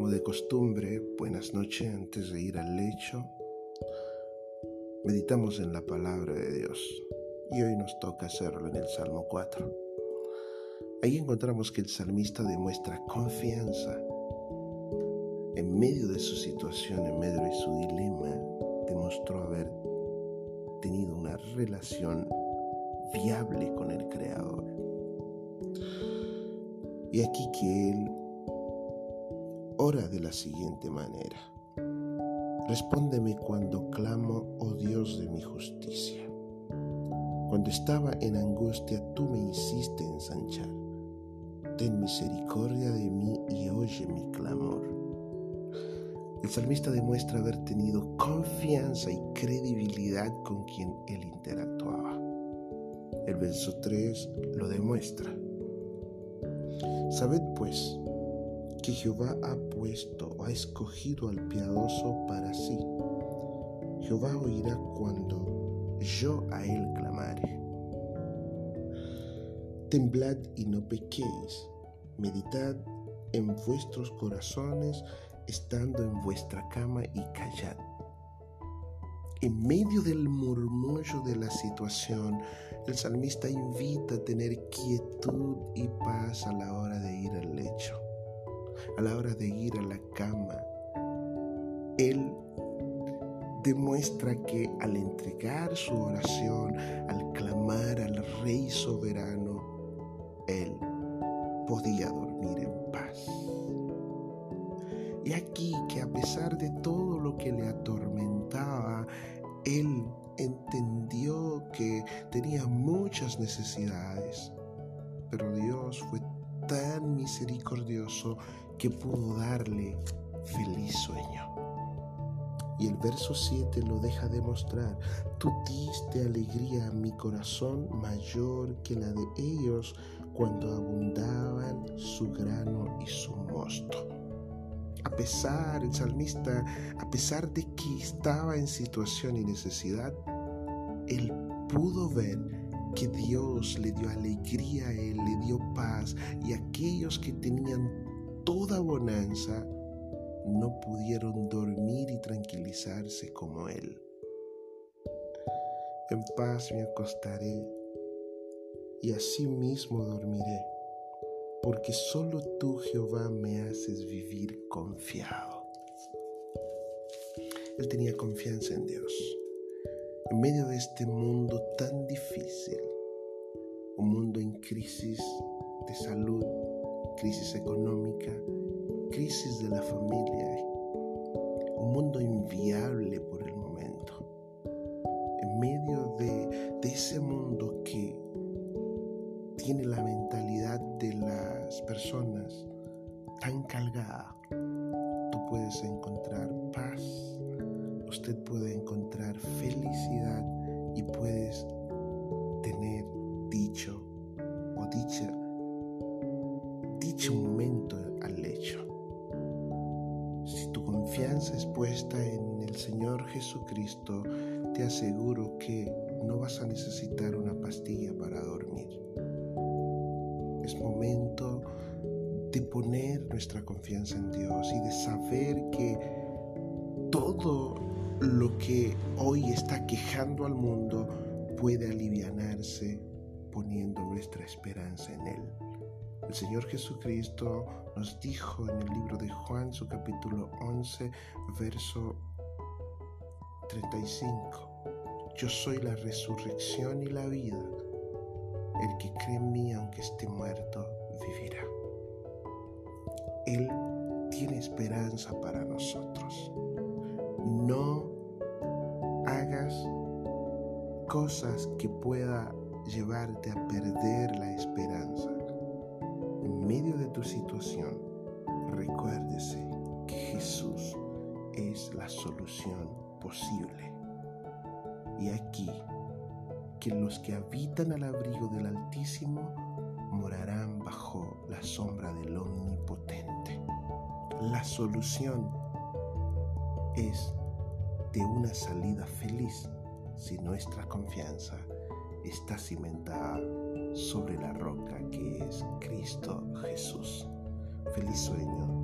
Como de costumbre, buenas noches antes de ir al lecho. Meditamos en la palabra de Dios y hoy nos toca hacerlo en el Salmo 4. Ahí encontramos que el salmista demuestra confianza. En medio de su situación, en medio de su dilema, demostró haber tenido una relación viable con el Creador. Y aquí que él ora de la siguiente manera. Respóndeme cuando clamo, oh Dios de mi justicia. Cuando estaba en angustia, tú me hiciste ensanchar. Ten misericordia de mí y oye mi clamor. El salmista demuestra haber tenido confianza y credibilidad con quien él interactuaba. El verso 3 lo demuestra. Sabed pues que Jehová ha puesto ha escogido al piadoso para sí. Jehová oirá cuando yo a él clamare. Temblad y no pequéis, meditad en vuestros corazones estando en vuestra cama y callad. En medio del murmullo de la situación, el salmista invita a tener quietud y paz a la hora de ir al lecho a la hora de ir a la cama. Él demuestra que al entregar su oración, al clamar al Rey soberano, Él podía dormir en paz. Y aquí que a pesar de todo lo que le atormentaba, Él entendió que tenía muchas necesidades, pero Dios fue tan misericordioso que pudo darle feliz sueño. Y el verso 7 lo deja demostrar. Tú diste alegría a mi corazón mayor que la de ellos cuando abundaban su grano y su mosto. A pesar, el salmista, a pesar de que estaba en situación y necesidad, él pudo ver que Dios le dio alegría a él, le dio paz y aquellos que tenían toda bonanza no pudieron dormir y tranquilizarse como él. En paz me acostaré y así mismo dormiré, porque solo tú, Jehová, me haces vivir confiado. Él tenía confianza en Dios. En medio de este mundo tan difícil, un mundo en crisis de salud, crisis económica, crisis de la familia, un mundo inviable por el momento. En medio de, ese mundo que tiene la mentalidad de las personas tan cargada, tú puedes encontrar paz, usted puede encontrar felicidad y puedes tener dicho o dicha un momento al lecho. Si tu confianza es puesta en el Señor Jesucristo, te aseguro que no vas a necesitar una pastilla para dormir. Es momento de poner nuestra confianza en Dios y de saber que todo lo que hoy está quejando al mundo puede alivianarse poniendo nuestra esperanza en Él. El Señor Jesucristo nos dijo en el libro de Juan, su capítulo 11, verso 35, Yo soy la resurrección y la vida. El que cree en mí, aunque esté muerto, vivirá. Él tiene esperanza para nosotros. Cosas que pueda llevarte a perder la esperanza medio de tu situación, recuérdese que Jesús es la solución posible. Y aquí, que los que habitan al abrigo del Altísimo morarán bajo la sombra del Omnipotente. La solución es de una salida feliz si nuestra confianza está cimentada sobre la roca que es Cristo Jesús. Feliz sueño